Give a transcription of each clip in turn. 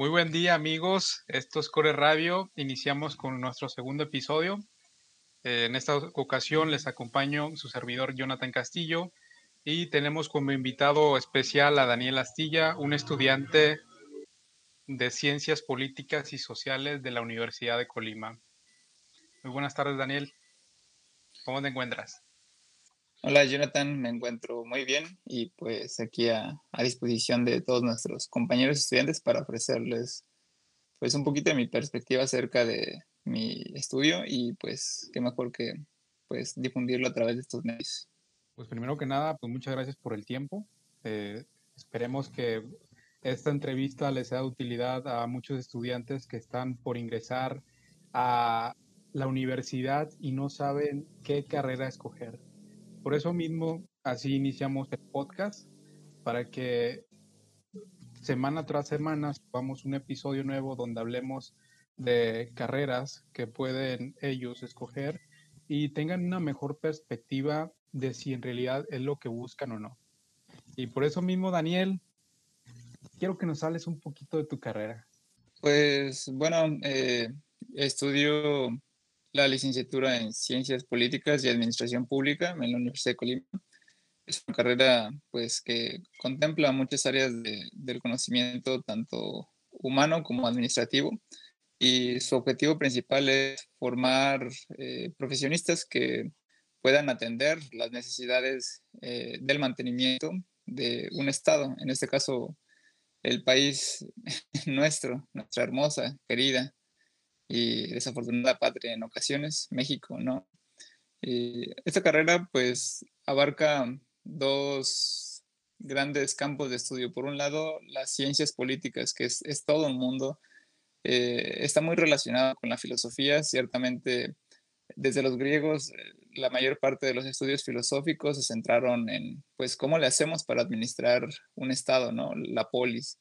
Muy buen día amigos, esto es Core Radio, iniciamos con nuestro segundo episodio. Eh, en esta ocasión les acompaño su servidor Jonathan Castillo y tenemos como invitado especial a Daniel Astilla, un estudiante de Ciencias Políticas y Sociales de la Universidad de Colima. Muy buenas tardes Daniel, ¿cómo te encuentras? Hola Jonathan, me encuentro muy bien y pues aquí a, disposición de todos nuestros compañeros estudiantes para ofrecerles pues un poquito de mi perspectiva acerca de mi estudio y pues qué mejor que pues difundirlo a través de estos medios. Pues primero que nada, pues muchas gracias por el tiempo. Eh, esperemos que esta entrevista les sea de utilidad a muchos estudiantes que están por ingresar a la universidad y no saben qué carrera escoger. Por eso mismo, así iniciamos el podcast, para que semana tras semana subamos un episodio nuevo donde hablemos de carreras que pueden ellos escoger y tengan una mejor perspectiva de si en realidad es lo que buscan o no. Y por eso mismo, Daniel, quiero que nos hables un poquito de tu carrera. Pues bueno, eh, estudio la licenciatura en Ciencias Políticas y Administración Pública en la Universidad de Colima. Es una carrera pues, que contempla muchas áreas del conocimiento, tanto humano como administrativo, y su objetivo principal es formar eh, profesionistas que puedan atender las necesidades eh, del mantenimiento de un Estado, en este caso el país nuestro, nuestra hermosa, querida y desafortunada patria en ocasiones, México, ¿no? Y esta carrera pues abarca dos grandes campos de estudio. Por un lado, las ciencias políticas, que es, todo un mundo, eh, está muy relacionado con la filosofía, ciertamente desde los griegos la mayor parte de los estudios filosóficos se centraron en pues cómo le hacemos para administrar un estado, ¿no? La polis.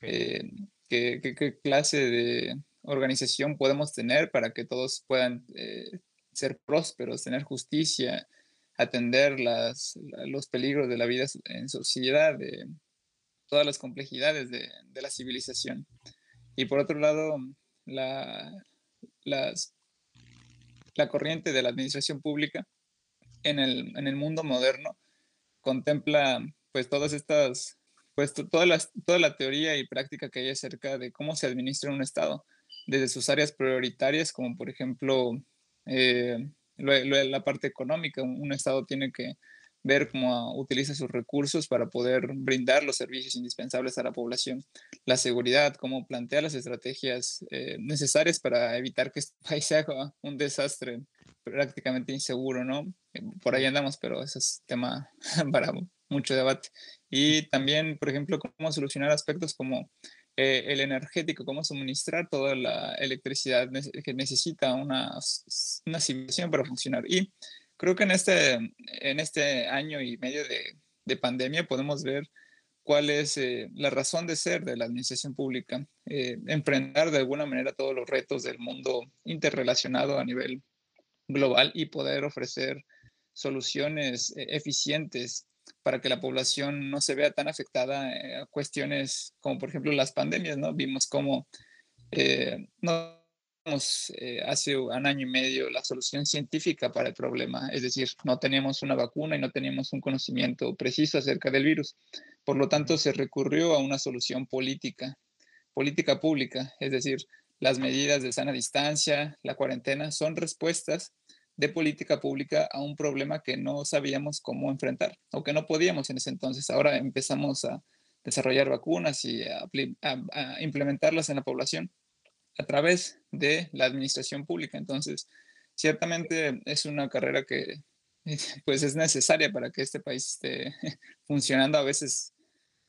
Eh, qué, clase de, organización podemos tener para que todos puedan eh, ser prósperos, tener justicia, atender las, los peligros de la vida en sociedad, de todas las complejidades de, la civilización. Y por otro lado, la, las, la corriente de la administración pública en el, en el mundo moderno contempla pues todas estas, pues toda la, toda la teoría y práctica que hay acerca de cómo se administra un Estado desde sus áreas prioritarias, como por ejemplo eh, la parte económica. Un, Estado tiene que ver cómo utiliza sus recursos para poder brindar los servicios indispensables a la población. La seguridad, cómo plantea las estrategias eh, necesarias para evitar que este país sea un desastre prácticamente inseguro, ¿no? Eh, por ahí andamos, pero ese es tema para mucho debate. Y también, por ejemplo, cómo solucionar aspectos como eh, el energético, cómo suministrar toda la electricidad que necesita una, una civilización para funcionar. Y creo que en este, en este año y medio de, de pandemia podemos ver cuál es eh, la razón de ser de la administración pública, eh, enfrentar de alguna manera todos los retos del mundo interrelacionado a nivel global y poder ofrecer soluciones eficientes para que la población no se vea tan afectada eh, a cuestiones como por ejemplo las pandemias, ¿no? Vimos cómo eh, no eh, hace un año y medio la solución científica para el problema, es decir, no teníamos una vacuna y no teníamos un conocimiento preciso acerca del virus. Por lo tanto, se recurrió a una solución política, política pública, es decir, las medidas de sana distancia, la cuarentena, son respuestas de política pública a un problema que no sabíamos cómo enfrentar o que no podíamos en ese entonces. Ahora empezamos a desarrollar vacunas y a, implementarlas en la población a través de la administración pública. Entonces, ciertamente es una carrera que pues es necesaria para que este país esté funcionando. A veces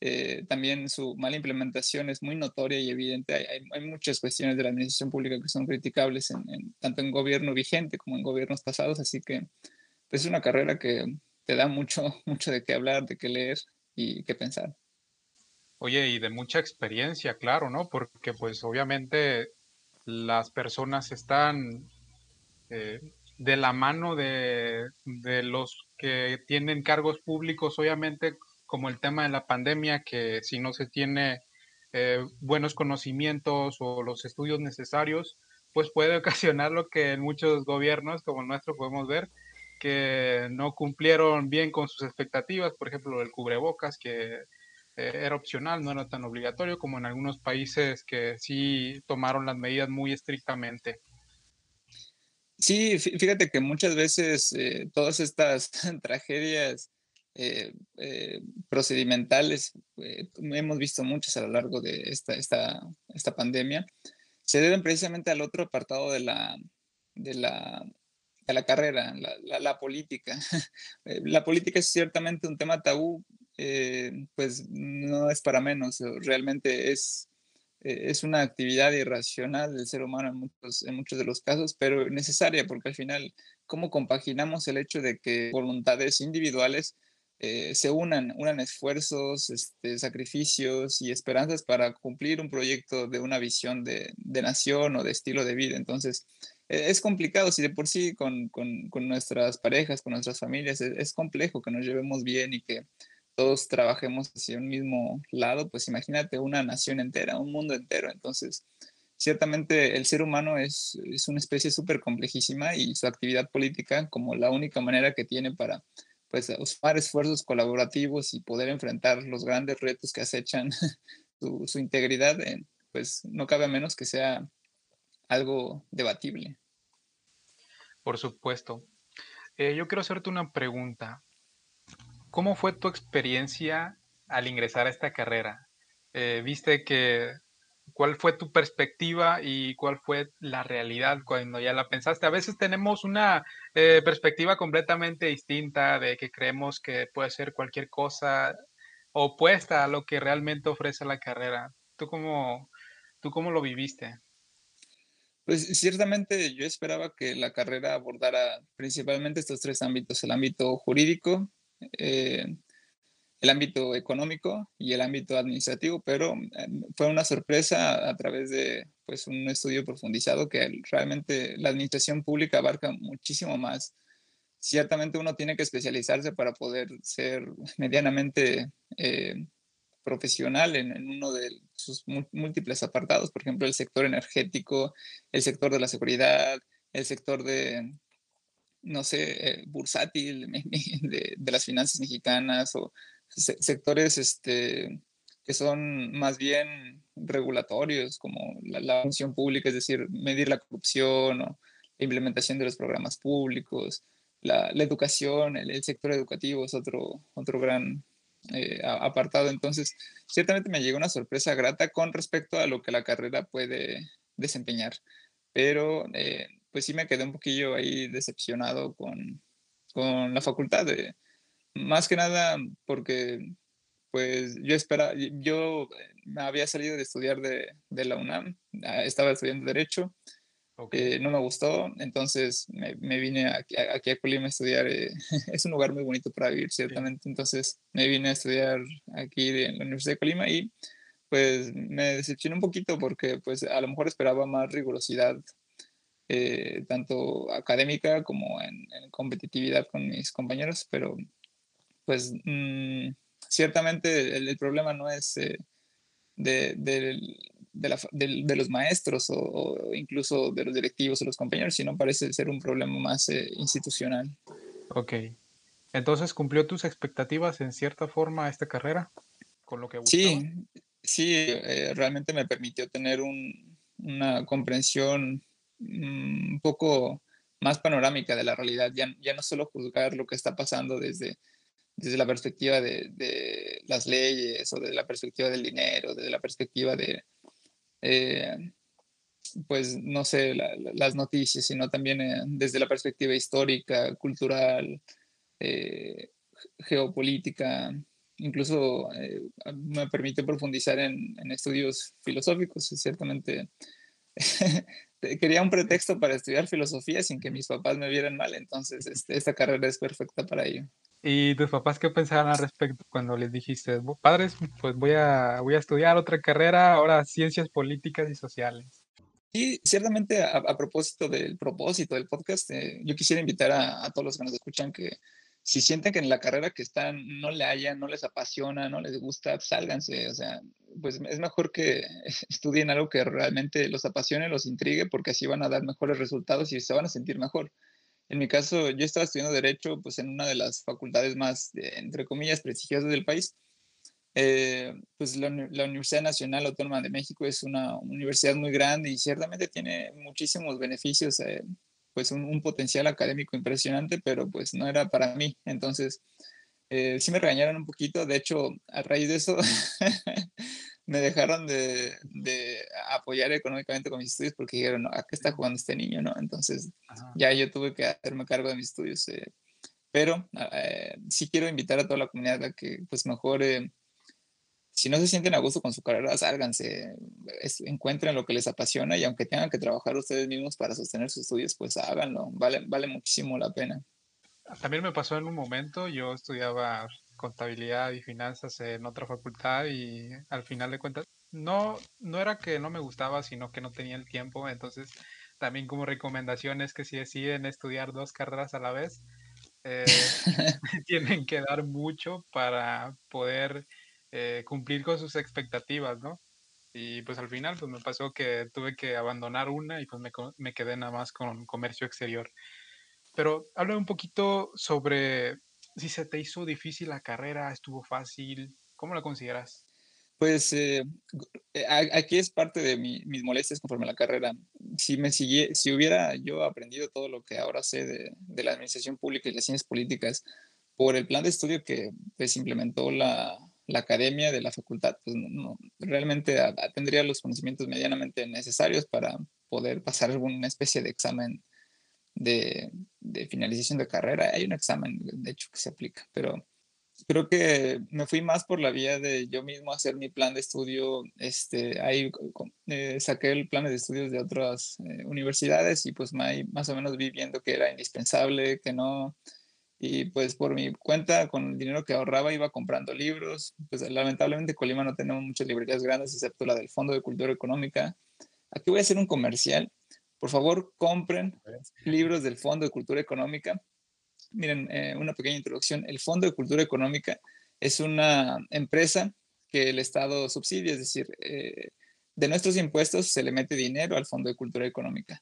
eh, también su mala implementación es muy notoria y evidente. Hay, muchas cuestiones de la administración pública que son criticables en, tanto en gobierno vigente como en gobiernos pasados, así que pues, es una carrera que te da mucho, mucho de qué hablar, de qué leer y qué pensar. Oye, y de mucha experiencia, claro, ¿no? Porque pues obviamente las personas están eh, de la mano de, de los que tienen cargos públicos, obviamente como el tema de la pandemia, que si no se tiene eh, buenos conocimientos o los estudios necesarios, pues puede ocasionar lo que en muchos gobiernos como el nuestro podemos ver, que no cumplieron bien con sus expectativas, por ejemplo, el cubrebocas, que eh, era opcional, no era tan obligatorio como en algunos países que sí tomaron las medidas muy estrictamente. Sí, fíjate que muchas veces eh, todas estas tragedias eh, procedimentales, hemos visto muchas a lo largo de esta, esta, esta pandemia, se deben precisamente al otro apartado de la, de la la carrera, la, política. Eh, la política es ciertamente un tema tabú, eh, pues no es para menos, realmente es, eh, es una actividad irracional del ser humano en muchos, en muchos de los casos, pero necesaria porque al final, ¿cómo compaginamos el hecho de que voluntades individuales se unan, unan esfuerzos, este, sacrificios y esperanzas para cumplir un proyecto de una visión de, de nación o de estilo de vida? Entonces, e-, es complicado, si de por sí con, con, con nuestras parejas, con nuestras familias, es, es, complejo que nos llevemos bien y que todos trabajemos hacia un mismo lado, pues imagínate una nación entera, un mundo entero. Entonces, ciertamente el ser humano es, es una especie súper complejísima y su actividad política como la única manera que tiene para pues usar esfuerzos colaborativos y poder enfrentar los grandes retos que acechan su, integridad, pues no cabe menos que sea algo debatible. Por supuesto. Eh, yo quiero hacerte una pregunta. ¿Cómo fue tu experiencia al ingresar a esta carrera? Eh, ¿Viste que cuál fue tu perspectiva y cuál fue la realidad cuando ya la pensaste? A veces tenemos una eh, perspectiva completamente distinta de que creemos que puede ser cualquier cosa opuesta a lo que realmente ofrece la carrera. ¿Tú cómo, tú cómo lo viviste? Pues ciertamente yo esperaba que la carrera abordara principalmente estos tres ámbitos, el ámbito jurídico, eh, el ámbito económico y el ámbito administrativo, pero eh, fue una sorpresa a través de pues, un estudio profundizado que realmente la administración pública abarca muchísimo más. Ciertamente uno tiene que especializarse para poder ser medianamente eh, profesional en, uno de sus múltiples apartados, por ejemplo, el sector energético, el sector de la seguridad, el sector de, no sé, eh, bursátil de, las finanzas mexicanas o sectores este, que son más bien regulatorios, como la, función pública, es decir, medir la corrupción o la implementación de los programas públicos, la, la educación, el, el, sector educativo es otro, otro gran eh, apartado. Entonces, ciertamente me llegó una sorpresa grata con respecto a lo que la carrera puede desempeñar, pero eh, pues sí me quedé un poquillo ahí decepcionado con, con la facultad, de, más que nada porque pues yo esperaba, yo me había salido de estudiar de, de la UNAM, ah, estaba estudiando Derecho, eh, no me gustó, entonces me, vine aquí, a Colima a estudiar. Eh, es un lugar muy bonito para vivir, ciertamente. Entonces me vine a estudiar aquí en la Universidad de Colima y pues me decepcioné un poquito porque pues a lo mejor esperaba más rigurosidad, eh, tanto académica como en, competitividad con mis compañeros, pero pues mm, ciertamente el, problema no es de, de, los maestros o, incluso de los directivos o los compañeros, sino parece ser un problema más eh, institucional. Ok. Entonces, ¿cumplió tus expectativas en cierta forma esta carrera? Con lo que Sí, sí, eh, realmente me permitió tener una comprensión mm, un poco más panorámica de la realidad, ya, ya no solo juzgar lo que está pasando desde, desde la perspectiva de, las leyes o desde la perspectiva del dinero, desde la perspectiva de, eh, pues, no sé, las noticias, sino también eh, desde la perspectiva histórica, cultural, eh, geopolítica, incluso me permite profundizar en, estudios filosóficos, ciertamente. Quería un pretexto para estudiar filosofía sin que mis papás me vieran mal, entonces este, esta carrera es perfecta para ello. ¿Y tus papás qué pensaban al respecto cuando les dijiste, padres, pues voy a, voy a estudiar otra carrera, ahora ciencias políticas y sociales? Sí, ciertamente a, propósito del propósito del podcast, eh, yo quisiera invitar a, a, todos los que nos escuchan que si sienten que en la carrera que están no le hayan, no les apasiona, no les gusta, sálganse, o sea, pues es mejor que estudien algo que realmente los apasione, los intrigue, porque así van a dar mejores resultados y se van a sentir mejor. En mi caso, yo estaba estudiando Derecho pues, en una de las facultades más, entre comillas, prestigiosas del país. Eh, pues la, Universidad Nacional Autónoma de México es una universidad muy grande y ciertamente tiene muchísimos beneficios, eh, pues un, un, potencial académico impresionante, pero pues no era para mí. Entonces, eh, sí me regañaron un poquito. De hecho, a raíz de eso, me dejaron de, apoyar económicamente con mis estudios porque dijeron, no, ¿a qué está jugando este niño? ¿no? Entonces ya yo tuve que hacerme cargo de mis estudios. Eh, pero eh, sí quiero invitar a toda la comunidad a que pues mejor, si no se sienten a gusto con su carrera, sálganse, encuentren lo que les apasiona y aunque tengan que trabajar ustedes mismos para sostener sus estudios, pues háganlo, vale, vale muchísimo la pena. También me pasó en un momento, yo estudiaba contabilidad y finanzas en otra facultad y al final de cuentas no, no era que no me gustaba, sino que no tenía el tiempo. Entonces, también como recomendación es que si deciden estudiar dos carreras a la vez, eh, tienen que dar mucho para poder eh, cumplir con sus expectativas, ¿no? Y pues al final pues me pasó que tuve que abandonar una y pues me, me quedé nada más con comercio exterior. Pero habla un poquito sobre si se te hizo difícil la carrera, estuvo fácil, ¿cómo la consideras? Pues eh, eh, aquí es parte de mis molestias conforme a la carrera. Si me si hubiera yo aprendido todo lo que ahora sé de, la administración pública y las ciencias políticas por el plan de estudio que pues, implementó la, academia de la facultad, pues no, realmente tendría los conocimientos medianamente necesarios para poder pasar alguna especie de examen de, finalización de carrera. Hay un examen, de hecho, que se aplica, pero creo que me fui más por la vía de yo mismo hacer mi plan de estudio. Este, ahí eh, saqué el plan de estudios de otras eh, universidades y pues más o menos vi viendo que era indispensable, que no. Y pues por mi cuenta, con el dinero que ahorraba, iba comprando libros. Pues lamentablemente Colima no tenemos muchas librerías grandes, excepto la del Fondo de Cultura Económica. Aquí voy a hacer un comercial. Por favor, compren libros del Fondo de Cultura Económica. Miren, eh, una pequeña introducción. El Fondo de Cultura Económica es una empresa que el Estado subsidia, es decir, eh, de nuestros impuestos se le mete dinero al Fondo de Cultura Económica.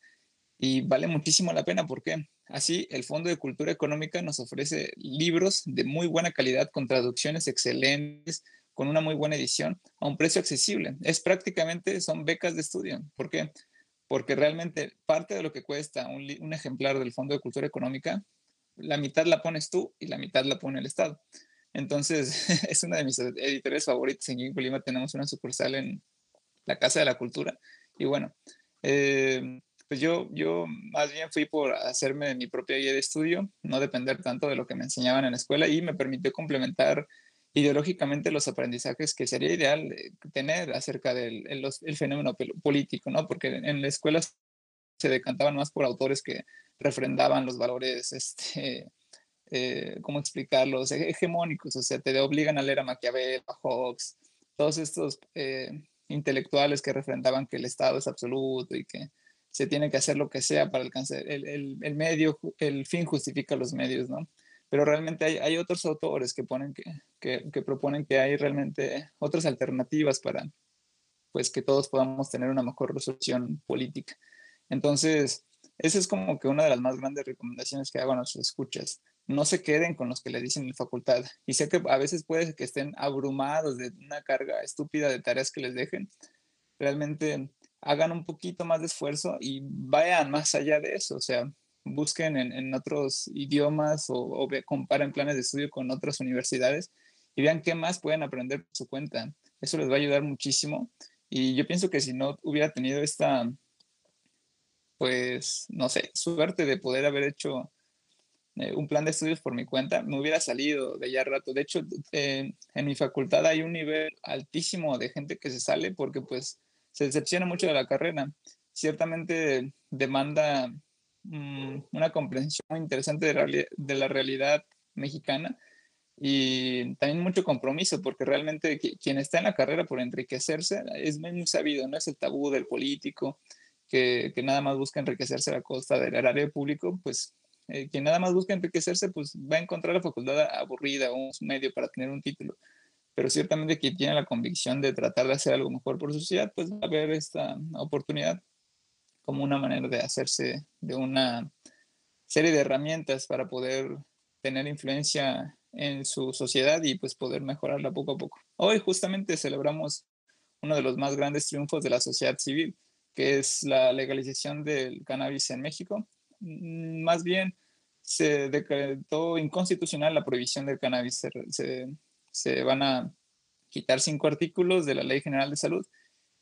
Y vale muchísimo la pena, ¿por qué? Así, el Fondo de Cultura Económica nos ofrece libros de muy buena calidad, con traducciones excelentes, con una muy buena edición, a un precio accesible. Es prácticamente, son becas de estudio. ¿Por qué? Porque realmente parte de lo que cuesta un, ejemplar del Fondo de Cultura Económica, la mitad la pones tú y la mitad la pone el Estado. Entonces, es una de mis editores favoritos. En Colima tenemos una sucursal en la Casa de la Cultura. Y bueno, eh, pues yo, yo más bien fui por hacerme mi propia guía de estudio, no depender tanto de lo que me enseñaban en la escuela y me permitió complementar ideológicamente los aprendizajes que sería ideal eh, tener acerca del el, fenómeno político, ¿no? Porque en la escuela se decantaban más por autores que refrendaban los valores, este, eh, ¿cómo explicarlos? Hegemónicos, o sea, te obligan a leer a Maquiavel, a Hobbes, todos estos eh, intelectuales que refrendaban que el Estado es absoluto y que se tiene que hacer lo que sea para alcanzar el, el, el medio, el fin justifica los medios, ¿no? Pero realmente hay, hay otros autores que, ponen que, que, proponen que hay realmente otras alternativas para pues que todos podamos tener una mejor resolución política. Entonces, esa es como que una de las más grandes recomendaciones que hago a nuestros escuchas. No se queden con los que le dicen en la facultad. Y sé que a veces puede que estén abrumados de una carga estúpida de tareas que les dejen. Realmente hagan un poquito más de esfuerzo y vayan más allá de eso. O sea, busquen en, otros idiomas o, comparen planes de estudio con otras universidades y vean qué más pueden aprender por su cuenta. Eso les va a ayudar muchísimo. Y yo pienso que si no hubiera tenido esta, pues, no sé, suerte de poder haber hecho eh, un plan de estudios por mi cuenta, me hubiera salido de ya rato. De hecho, en mi facultad hay un nivel altísimo de gente que se sale porque pues se decepciona mucho de la carrera. Ciertamente demanda Mm, una comprensión muy interesante de, la realidad mexicana y también mucho compromiso, porque realmente quien está en la carrera por enriquecerse es muy sabido, no es el tabú del político que, nada más busca enriquecerse a costa del erario público, pues eh, quien nada más busca enriquecerse, pues va a encontrar la facultad aburrida o un medio para tener un título. pero ciertamente quien tiene la convicción de tratar de hacer algo mejor por su sociedad, pues va a ver esta oportunidad como una manera de hacerse de una serie de herramientas para poder tener influencia en su sociedad y pues poder mejorarla poco a poco. Hoy justamente celebramos uno de los más grandes triunfos de la sociedad civil, que es la legalización del cannabis en México. Mm, más bien se decretó inconstitucional la prohibición del cannabis. Se, se, van a quitar cinco artículos de la Ley General de Salud.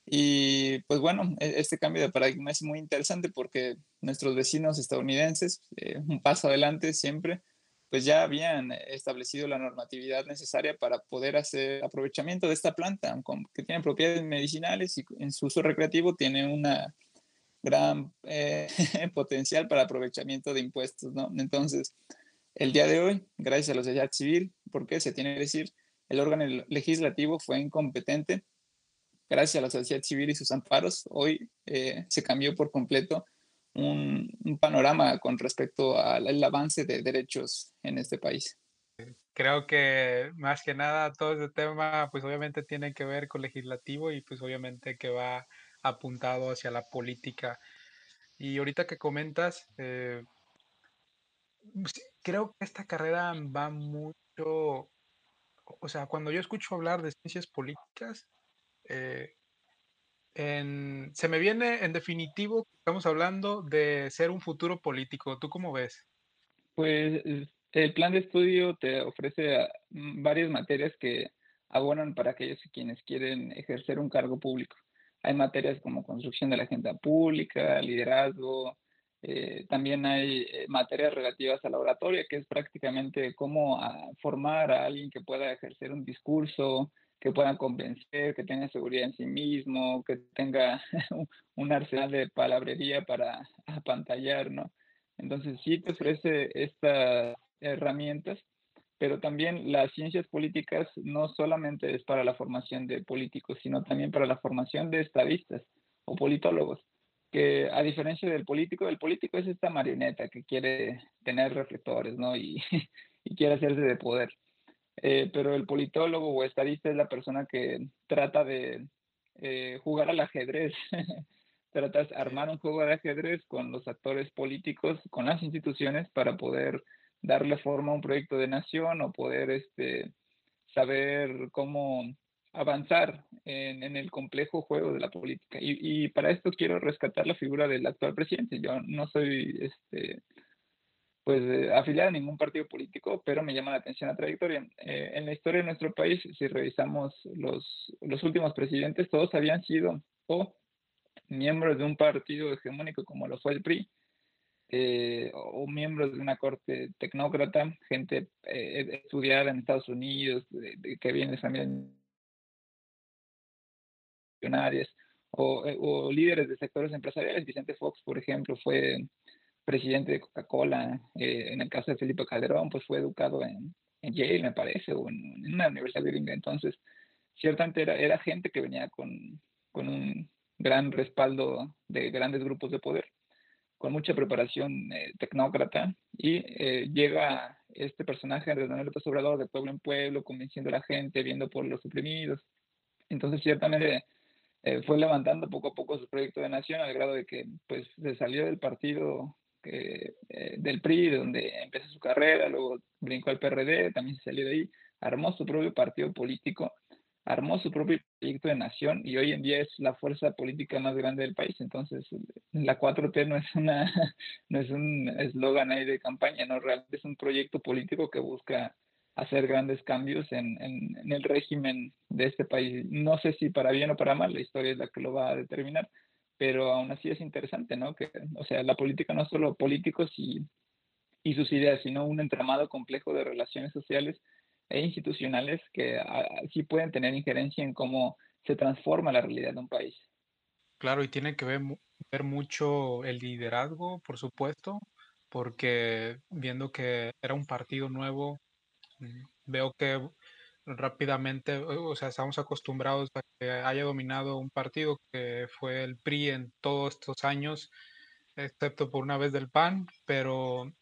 Y pues bueno, e, este cambio de paradigma es muy interesante porque nuestros vecinos estadounidenses, eh, un paso adelante siempre, pues ya habían establecido la normatividad necesaria para poder hacer aprovechamiento de esta planta, que tiene propiedades medicinales y en su uso recreativo tiene una gran eh, potencial para aprovechamiento de impuestos, ¿no? Entonces, el día de hoy, gracias a la sociedad civil, porque se tiene que decir, el órgano legislativo fue incompetente, gracias a la sociedad civil y sus amparos, hoy eh, se cambió por completo un, panorama con respecto al, avance de derechos en este país. Creo que más que nada todo este tema pues obviamente tiene que ver con legislativo y pues obviamente que va apuntado hacia la política. Y ahorita que comentas, eh, pues, creo que esta carrera va mucho, o sea, cuando yo escucho hablar de ciencias políticas, eh, se me viene en definitivo, estamos hablando de ser un futuro político. ¿Tú cómo ves? Pues el plan de estudio te ofrece ah, mm, varias materias que abonan para aquellos quienes quieren ejercer un cargo público. Hay materias como construcción de la agenda pública, liderazgo, eh, también hay eh, materias relativas a la oratoria, que es prácticamente cómo ah, formar a alguien que pueda ejercer un discurso, que puedan convencer, que tenga seguridad en sí mismo, que tenga un arsenal de palabrería para apantallar, ¿no? Entonces sí te ofrece estas herramientas, pero también las ciencias políticas no solamente es para la formación de políticos, sino también para la formación de estadistas o politólogos, que a diferencia del político, el político es esta marioneta que quiere tener reflectores, ¿no? Y, y quiere hacerse de poder. Eh, pero el politólogo o estadista es la persona que trata de eh, jugar al ajedrez, trata de armar un juego de ajedrez con los actores políticos, con las instituciones para poder darle forma a un proyecto de nación o poder este, saber cómo avanzar en, en, el complejo juego de la política. Y, y, para esto quiero rescatar la figura del actual presidente. Yo no soy este, pues eh, afiliada a ningún partido político, pero me llama la atención la trayectoria. Eh, en la historia de nuestro país, si revisamos los, los últimos presidentes, todos habían sido o miembros de un partido hegemónico como lo fue el PRI, eh, o miembros de una corte tecnócrata, gente estudiada en Estados Unidos, que viene millonarias, o, o líderes de sectores empresariales. Vicente Fox, por ejemplo, fue presidente de Coca-Cola, eh, en el caso de Felipe Calderón, pues fue educado en, Yale, me parece, o en, una universidad gringa. Entonces, ciertamente era, era gente que venía con, con, un gran respaldo de grandes grupos de poder, con mucha preparación eh, tecnócrata, y eh, llega este personaje, Andrés Manuel López Obrador, de pueblo en pueblo, convenciendo a la gente, viendo por los oprimidos. Entonces, ciertamente fue levantando poco a poco su proyecto de nación al grado de que pues se salió del partido eh, del PRI, donde empezó su carrera, luego brincó al PRD, también se salió de ahí, armó su propio partido político, armó su propio proyecto de nación y hoy en día es la fuerza política más grande del país. Entonces, la 4T no es, una, no es un eslogan ahí de campaña, no, realmente es un proyecto político que busca hacer grandes cambios en, en, en, el régimen de este país. No sé si para bien o para mal, la historia es la que lo va a determinar, pero aún así es interesante, ¿no? Que, o sea, la política no es solo políticos y, y sus ideas, sino un entramado complejo de relaciones sociales e institucionales que ah, sí pueden tener injerencia en cómo se transforma la realidad de un país. Claro, y tiene que ver, ver mucho el liderazgo, por supuesto, porque viendo que era un partido nuevo, mm, veo que rápidamente, o sea, estamos acostumbrados a que haya dominado un partido que fue el PRI en todos estos años, excepto por una vez del PAN, pero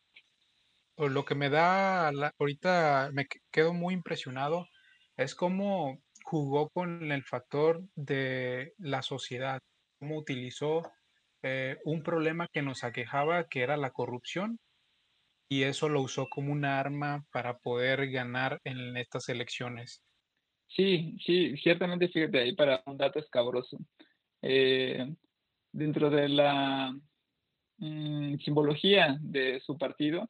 lo que me da, ahorita me quedo muy impresionado es cómo jugó con el factor de la sociedad, cómo utilizó eh, un problema que nos aquejaba, que era la corrupción, y eso lo usó como un arma para poder ganar en estas elecciones. Sí, sí, ciertamente, fíjate ahí para un dato escabroso. Eh, dentro de la mm, simbología de su partido,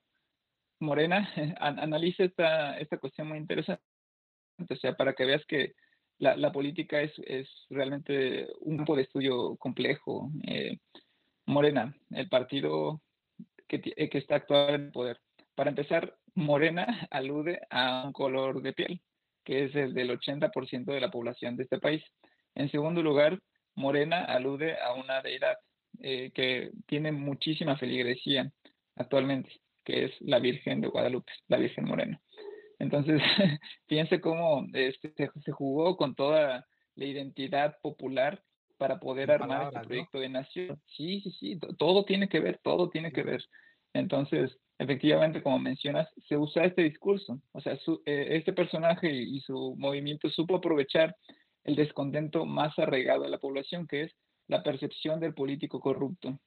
Morena analiza esta, esta cuestión muy interesante, o sea, para que veas que la, la política es, es, realmente un campo de estudio complejo. Eh, Morena, el partido que, que está actual en poder. Para empezar, Morena alude a un color de piel, que es el del 80% de la población de este país. En segundo lugar, Morena alude a una deidad eh, que tiene muchísima feligresía actualmente, que es la Virgen de Guadalupe, la Virgen Morena. Entonces, fíjense cómo este, se, jugó con toda la identidad popular para poder armar este proyecto de nación. Sí, sí, sí, todo tiene que ver, todo tiene que ver. Entonces, efectivamente, como mencionas, se usa este discurso. O sea, eh, este personaje y, su movimiento supo aprovechar el descontento más arraigado de la población, que es la percepción del político corrupto.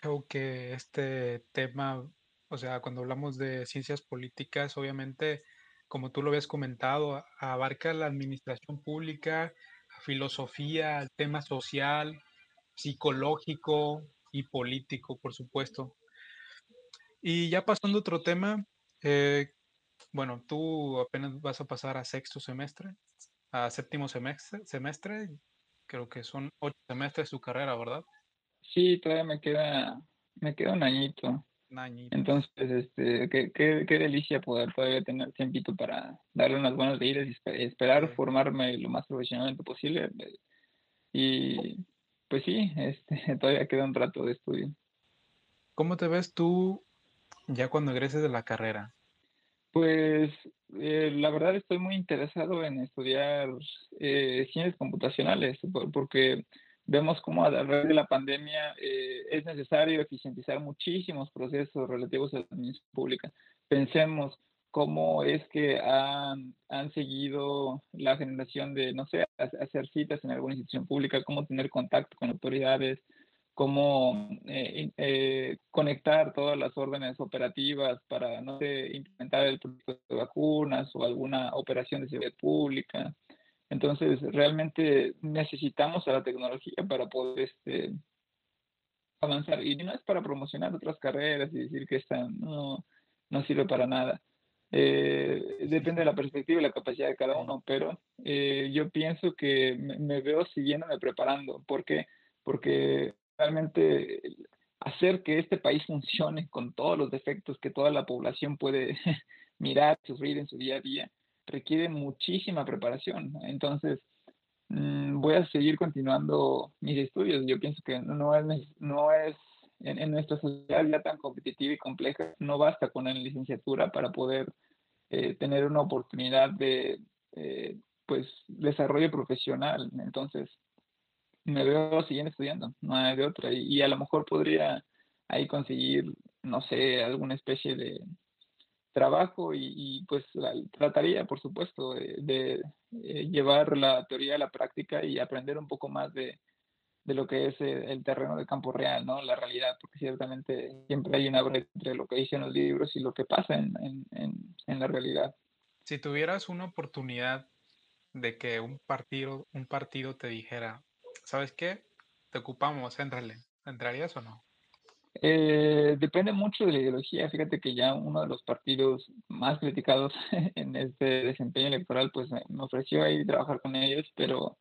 Creo que este tema, o sea, cuando hablamos de ciencias políticas, obviamente, como tú lo habías comentado, abarca la administración pública, filosofía, tema social, psicológico y político, por supuesto. Y ya pasando a otro tema, eh, bueno, tú apenas vas a pasar a sexto semestre, a séptimo semestre, semestre, creo que son ocho semestres de su carrera, ¿verdad? Sí, todavía me queda, me queda un añito. Entonces, este, qué, qué, qué, delicia poder todavía tener tiempito para darle unas buenas leídas y esperar formarme lo más profesionalmente posible. Y pues sí, este, todavía queda un rato de estudio. ¿Cómo te ves tú ya cuando egreses de la carrera? Pues eh, la verdad estoy muy interesado en estudiar eh, ciencias computacionales porque vemos cómo a través de la pandemia eh, es necesario eficientizar muchísimos procesos relativos a la administración pública. Pensemos cómo es que han, han seguido la generación de, no sé, hacer citas en alguna institución pública, cómo tener contacto con autoridades, cómo eh, eh, conectar todas las órdenes operativas para, no sé, implementar el proyecto de vacunas o alguna operación de seguridad pública. Entonces, realmente necesitamos a la tecnología para poder este, avanzar. Y no es para promocionar otras carreras y decir que esta no, no sirve para nada. Eh, depende de la perspectiva y la capacidad de cada uno, pero yo pienso que me, me, veo siguiéndome preparando. ¿Por qué? Porque realmente hacer que este país funcione con todos los defectos que toda la población puede mirar, sufrir en su día a día, requiere muchísima preparación. Entonces, mm, voy a seguir continuando mis estudios. Yo pienso que no es, no es en, nuestra sociedad ya tan competitiva y compleja, no basta con la licenciatura para poder eh, tener una oportunidad de eh, pues desarrollo profesional. Entonces, me veo siguiendo estudiando, no hay de otra. Y, a lo mejor podría ahí conseguir, no sé, alguna especie de trabajo y, pues trataría, por supuesto, de, eh, llevar la teoría a la práctica y aprender un poco más de, lo que es eh, el, terreno de campo real, ¿no? La realidad, porque ciertamente siempre hay una brecha entre lo que dicen los libros y lo que pasa en, en, en la realidad. Si tuvieras una oportunidad de que un partido, un partido te dijera, ¿sabes qué? Te ocupamos, entrale. ¿Entrarías o no? Eh, depende mucho de la ideología. Fíjate que ya uno de los partidos más criticados en este desempeño electoral, pues me, ofreció ahí trabajar con ellos, pero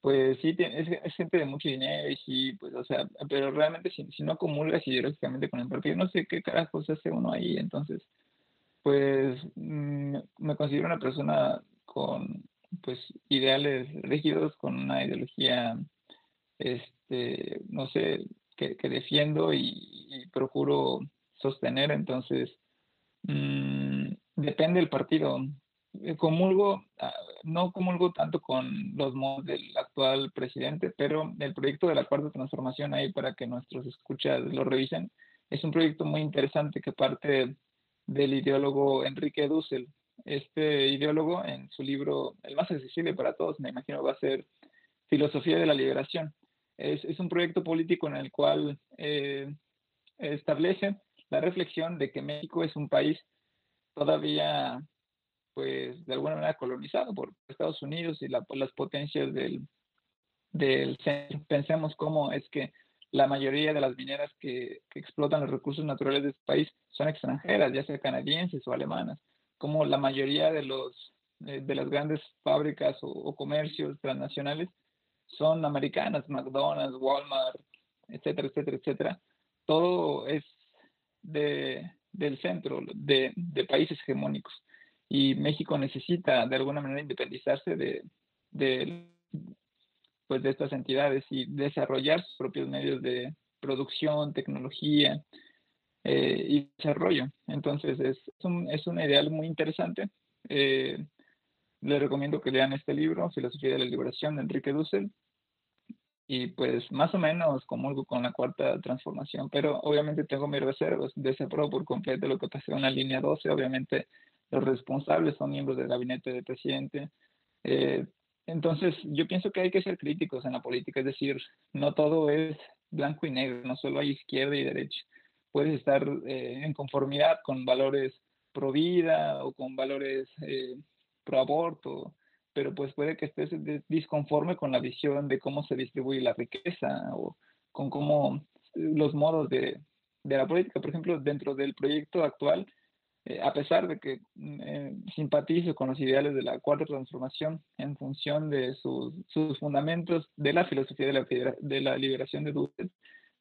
pues sí, es, gente de mucho dinero y sí, pues o sea, pero realmente si, si no comulgas ideológicamente con el partido, no sé qué carajos hace uno ahí. Entonces, pues mm, me considero una persona con pues ideales rígidos, con una ideología este, no sé, que, defiendo y, procuro sostener. Entonces, mm, depende del partido. Comulgo, ah, no comulgo tanto con los modos del actual presidente, pero el proyecto de la cuarta transformación ahí para que nuestros escuchas lo revisen, es un proyecto muy interesante que parte del ideólogo Enrique Dussel, este ideólogo en su libro, el más accesible para todos, me imagino va a ser Filosofía de la Liberación. Es, es un proyecto político en el cual eh, establece la reflexión de que México es un país todavía, pues, de alguna manera colonizado por Estados Unidos y la, por las potencias del, del centro. Pensemos cómo es que la mayoría de las mineras que, explotan los recursos naturales de este país son extranjeras, ya sea canadienses o alemanas, como la mayoría de, los, eh, de las grandes fábricas o, comercios transnacionales son americanas, McDonald's, Walmart, etcétera, etcétera, etcétera. Todo es de, del centro, de, de países hegemónicos. Y México necesita de alguna manera independizarse de, de pues de estas entidades y desarrollar sus propios medios de producción, tecnología eh, y desarrollo. Entonces es, un, es un ideal muy interesante. Eh, les recomiendo que lean este libro, Filosofía de la Liberación, de Enrique Dussel. Y pues más o menos comulgo con la cuarta transformación, pero obviamente tengo mis reservas. Desapruebo por completo lo que pasó en la línea 12. Obviamente los responsables son miembros del gabinete del presidente. Eh, entonces, yo pienso que hay que ser críticos en la política, es decir, no todo es blanco y negro, no solo hay izquierda y derecha. Puedes estar eh, en conformidad con valores pro vida o con valores eh, aborto, pero pues puede que estés disconforme con la visión de cómo se distribuye la riqueza o con cómo los modos de, de la política. Por ejemplo, dentro del proyecto actual, eh, a pesar de que mm, eh, simpatizo con los ideales de la cuarta transformación en función de sus, sus fundamentos de la filosofía de la, de la liberación de Dussel,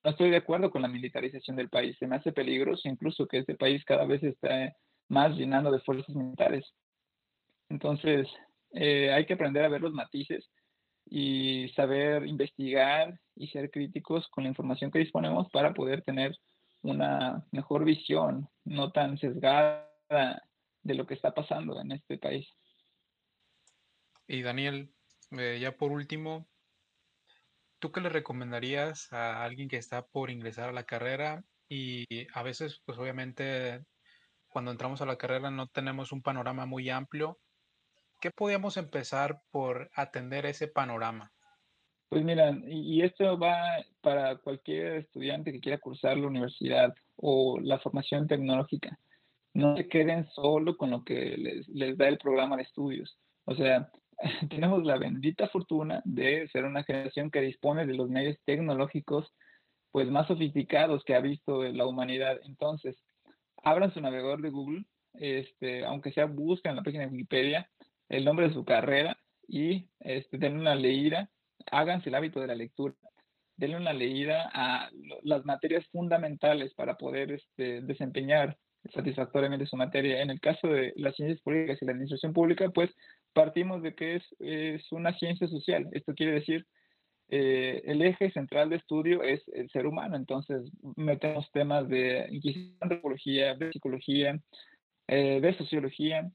no estoy de acuerdo con la militarización del país. Se me hace peligroso incluso que este país cada vez está más llenando de fuerzas militares. Entonces, eh, hay que aprender a ver los matices y saber investigar y ser críticos con la información que disponemos para poder tener una mejor visión, no tan sesgada de lo que está pasando en este país. Y Daniel, eh, ya por último, ¿tú qué le recomendarías a alguien que está por ingresar a la carrera y a veces, pues obviamente, cuando entramos a la carrera no tenemos un panorama muy amplio? ¿Qué podríamos empezar por atender ese panorama? Pues mira, y esto va para cualquier estudiante que quiera cursar la universidad o la formación tecnológica. No se queden solo con lo que les, les da el programa de estudios. O sea, tenemos la bendita fortuna de ser una generación que dispone de los medios tecnológicos pues más sofisticados que ha visto la humanidad. Entonces, abran su navegador de Google, este, aunque sea busquen en la página de Wikipedia el nombre de su carrera y este, den una leída háganse el hábito de la lectura, denle una leída a las materias fundamentales para poder este, desempeñar satisfactoriamente su materia. En el caso de las ciencias políticas y la administración pública, pues partimos de que es, es una ciencia social. Esto quiere decir, eh, el eje central de estudio es el ser humano. Entonces, metemos temas de inquisición, de psicología, eh, de sociología.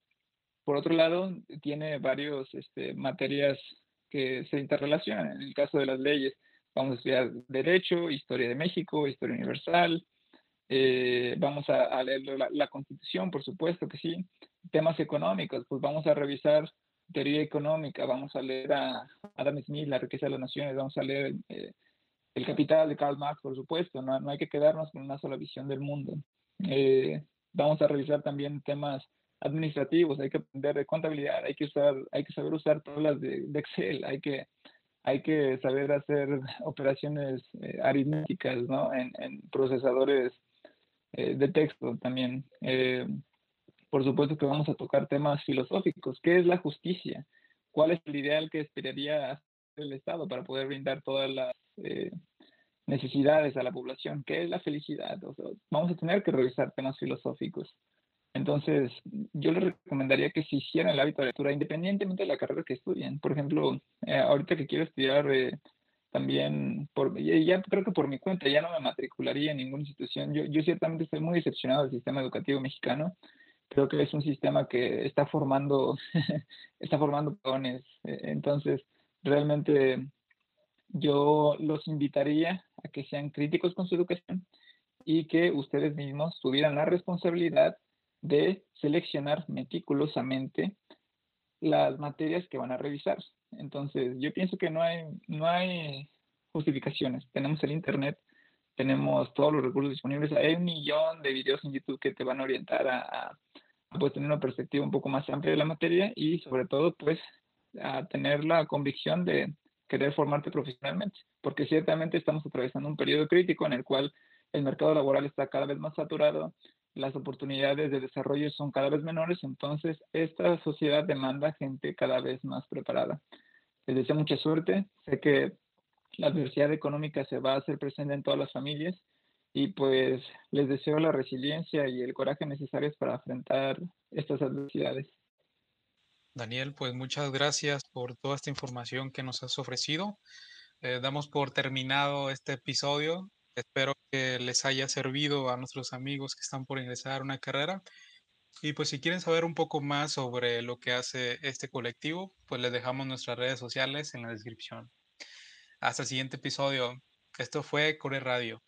Por otro lado, tiene varios este, materias que se interrelacionan. En el caso de las leyes, vamos a estudiar Derecho, Historia de México, Historia Universal, eh, vamos a, leer la, Constitución, por supuesto que sí. Temas económicos, pues vamos a revisar teoría económica, vamos a leer a Adam Smith, La riqueza de las naciones, vamos a leer eh, El capital de Karl Marx, por supuesto, no, no, hay que quedarnos con una sola visión del mundo. Eh, vamos a revisar también temas administrativos, hay que aprender de contabilidad, hay que usar, hay que saber usar tablas de, de Excel, hay que, hay que saber hacer operaciones eh, aritméticas, ¿no? En, en procesadores eh, de texto también. Eh, por supuesto que vamos a tocar temas filosóficos. ¿Qué es la justicia? ¿Cuál es el ideal que esperaría el Estado para poder brindar todas las necesidades a la población? ¿Qué es la felicidad? vamos a tener que revisar temas filosóficos. Entonces, yo les recomendaría que se hicieran el hábito de lectura independientemente de la carrera que estudien. Por ejemplo, eh, ahorita que quiero estudiar eh, también, por, ya, creo que por mi cuenta, ya no me matricularía en ninguna institución. Yo, yo ciertamente estoy muy decepcionado del sistema educativo mexicano. Creo que es un sistema que está formando, está formando peones. Eh, entonces, realmente yo los invitaría a que sean críticos con su educación y que ustedes mismos tuvieran la responsabilidad de seleccionar meticulosamente las materias que van a revisar. Entonces, yo pienso que no hay, no hay justificaciones. Tenemos el Internet, tenemos todos los recursos disponibles. Hay un millón de videos en YouTube que te van a orientar a, pues, tener una perspectiva un poco más amplia de la materia y sobre todo pues a tener la convicción de querer formarte profesionalmente, porque ciertamente estamos atravesando un periodo crítico en el cual el mercado laboral está cada vez más saturado, las oportunidades de desarrollo son cada vez menores, entonces esta sociedad demanda gente cada vez más preparada. Les deseo mucha suerte, sé que la adversidad económica se va a hacer presente en todas las familias y pues les deseo la resiliencia y el coraje necesarios para afrontar estas adversidades. Daniel, pues muchas gracias por toda esta información que nos has ofrecido. Eh, damos por terminado este episodio. Espero que les haya servido a nuestros amigos que están por ingresar a una carrera. Y pues si quieren saber un poco más sobre lo que hace este colectivo, pues les dejamos nuestras redes sociales en la descripción. Hasta el siguiente episodio. Esto fue Core Radio.